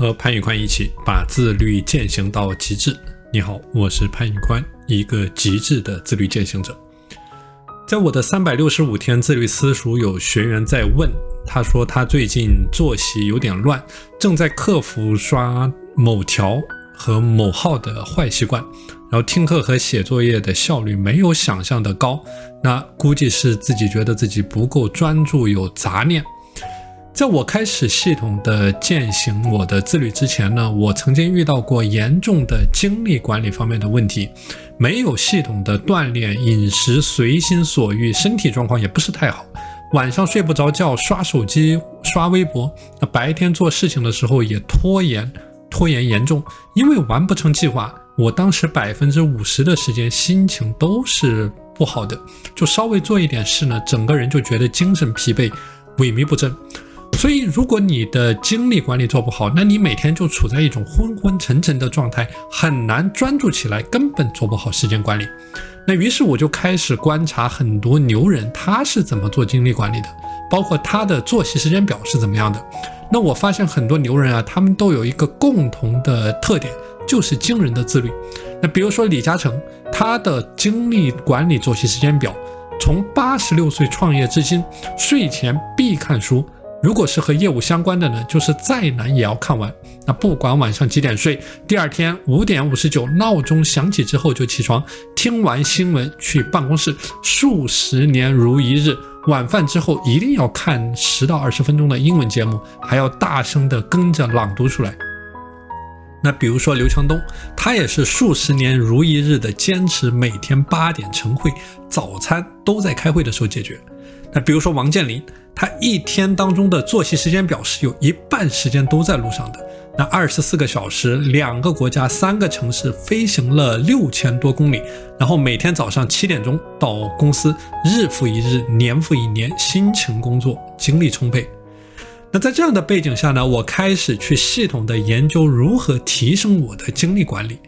和潘宇宽一起把自律践行到极致。你好，我是潘宇宽，一个极致的自律践行者。在我的三百六十五天自律私塾，有学员在问，他说他最近作息有点乱，正在克服刷某条和某号的坏习惯，然后听课和写作业的效率没有想象的高，那估计是自己觉得自己不够专注，有杂念。在我开始系统的践行我的自律之前呢，我曾经遇到过严重的精力管理方面的问题，没有系统的锻炼，饮食随心所欲，身体状况也不是太好，晚上睡不着觉，刷手机、刷微博，那白天做事情的时候也拖延，拖延严重，因为完不成计划，我当时百分之五十的时间心情都是不好的，就稍微做一点事呢，整个人就觉得精神疲惫，萎靡不振。所以，如果你的精力管理做不好，那你每天就处在一种昏昏沉沉的状态，很难专注起来，根本做不好时间管理。那于是我就开始观察很多牛人，他是怎么做精力管理的，包括他的作息时间表是怎么样的。那我发现很多牛人啊，他们都有一个共同的特点，就是惊人的自律。那比如说李嘉诚，他的精力管理作息时间表，从八十六岁创业至今，睡前必看书。如果是和业务相关的呢，就是再难也要看完。那不管晚上几点睡，第二天五点五十九闹钟响起之后就起床，听完新闻去办公室，数十年如一日。晚饭之后一定要看十到二十分钟的英文节目，还要大声的跟着朗读出来。那比如说刘强东，他也是数十年如一日的坚持，每天八点晨会，早餐都在开会的时候解决。那比如说王健林。他一天当中的作息时间表是有一半时间都在路上的，那二十四个小时，两个国家，三个城市，飞行了六千多公里，然后每天早上七点钟到公司，日复一日，年复一年，辛勤工作，精力充沛。那在这样的背景下呢，我开始去系统的研究如何提升我的精力管理。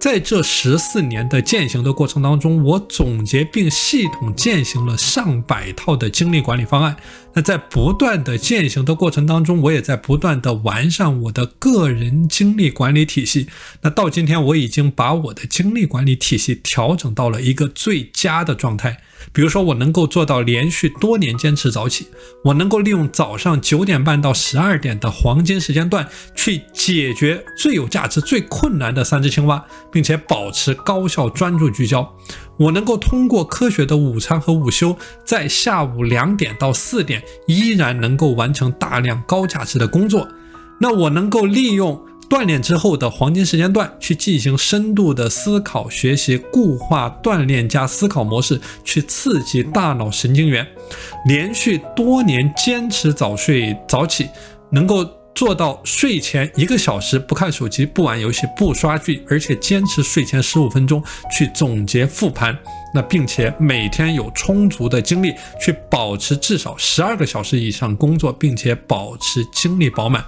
在这十四年的践行的过程当中，我总结并系统践行了上百套的精力管理方案。那在不断的践行的过程当中，我也在不断的完善我的个人精力管理体系。那到今天，我已经把我的精力管理体系调整到了一个最佳的状态。比如说，我能够做到连续多年坚持早起，我能够利用早上九点半到十二点的黄金时间段去解决最有价值、最困难的三只青蛙，并且保持高效、专注、聚焦。我能够通过科学的午餐和午休，在下午两点到四点依然能够完成大量高价值的工作。那我能够利用。锻炼之后的黄金时间段，去进行深度的思考学习，固化锻炼加思考模式，去刺激大脑神经元。连续多年坚持早睡早起，能够做到睡前一个小时不看手机、不玩游戏、不刷剧，而且坚持睡前十五分钟去总结复盘。那并且每天有充足的精力去保持至少十二个小时以上工作，并且保持精力饱满。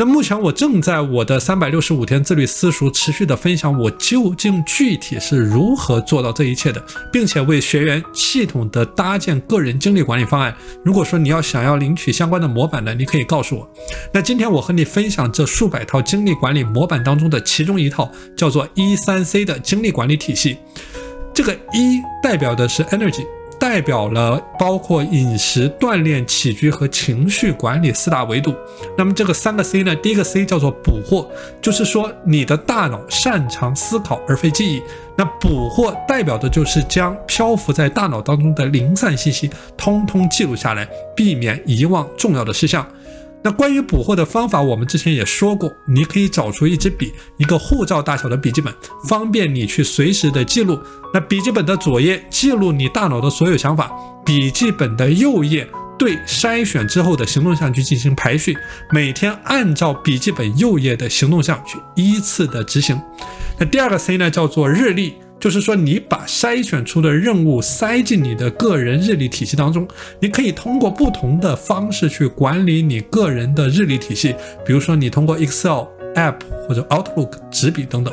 那目前我正在我的三百六十五天自律私塾持续的分享，我究竟具体是如何做到这一切的，并且为学员系统的搭建个人精力管理方案。如果说你要想要领取相关的模板呢，你可以告诉我。那今天我和你分享这数百套精力管理模板当中的其中一套，叫做一三 C 的精力管理体系。这个一代表的是 energy。代表了包括饮食、锻炼、起居和情绪管理四大维度。那么这个三个 C 呢？第一个 C 叫做捕获，就是说你的大脑擅长思考而非记忆。那捕获代表的就是将漂浮在大脑当中的零散信息通通记录下来，避免遗忘重要的事项。那关于捕获的方法，我们之前也说过，你可以找出一支笔，一个护照大小的笔记本，方便你去随时的记录。那笔记本的左页记录你大脑的所有想法，笔记本的右页对筛选之后的行动项去进行排序，每天按照笔记本右页的行动项去依次的执行。那第二个 C 呢，叫做日历。就是说，你把筛选出的任务塞进你的个人日历体系当中，你可以通过不同的方式去管理你个人的日历体系。比如说，你通过 Excel app 或者 Outlook 纸笔等等。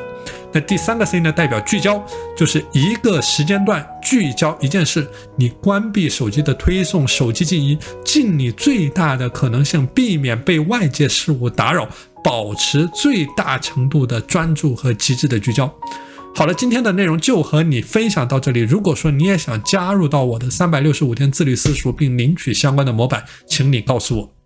那第三个 C 呢，代表聚焦，就是一个时间段聚焦一件事，你关闭手机的推送，手机静音，尽你最大的可能性避免被外界事物打扰。保持最大程度的专注和极致的聚焦。好了，今天的内容就和你分享到这里。如果说你也想加入到我的三百六十五天自律私塾，并领取相关的模板，请你告诉我。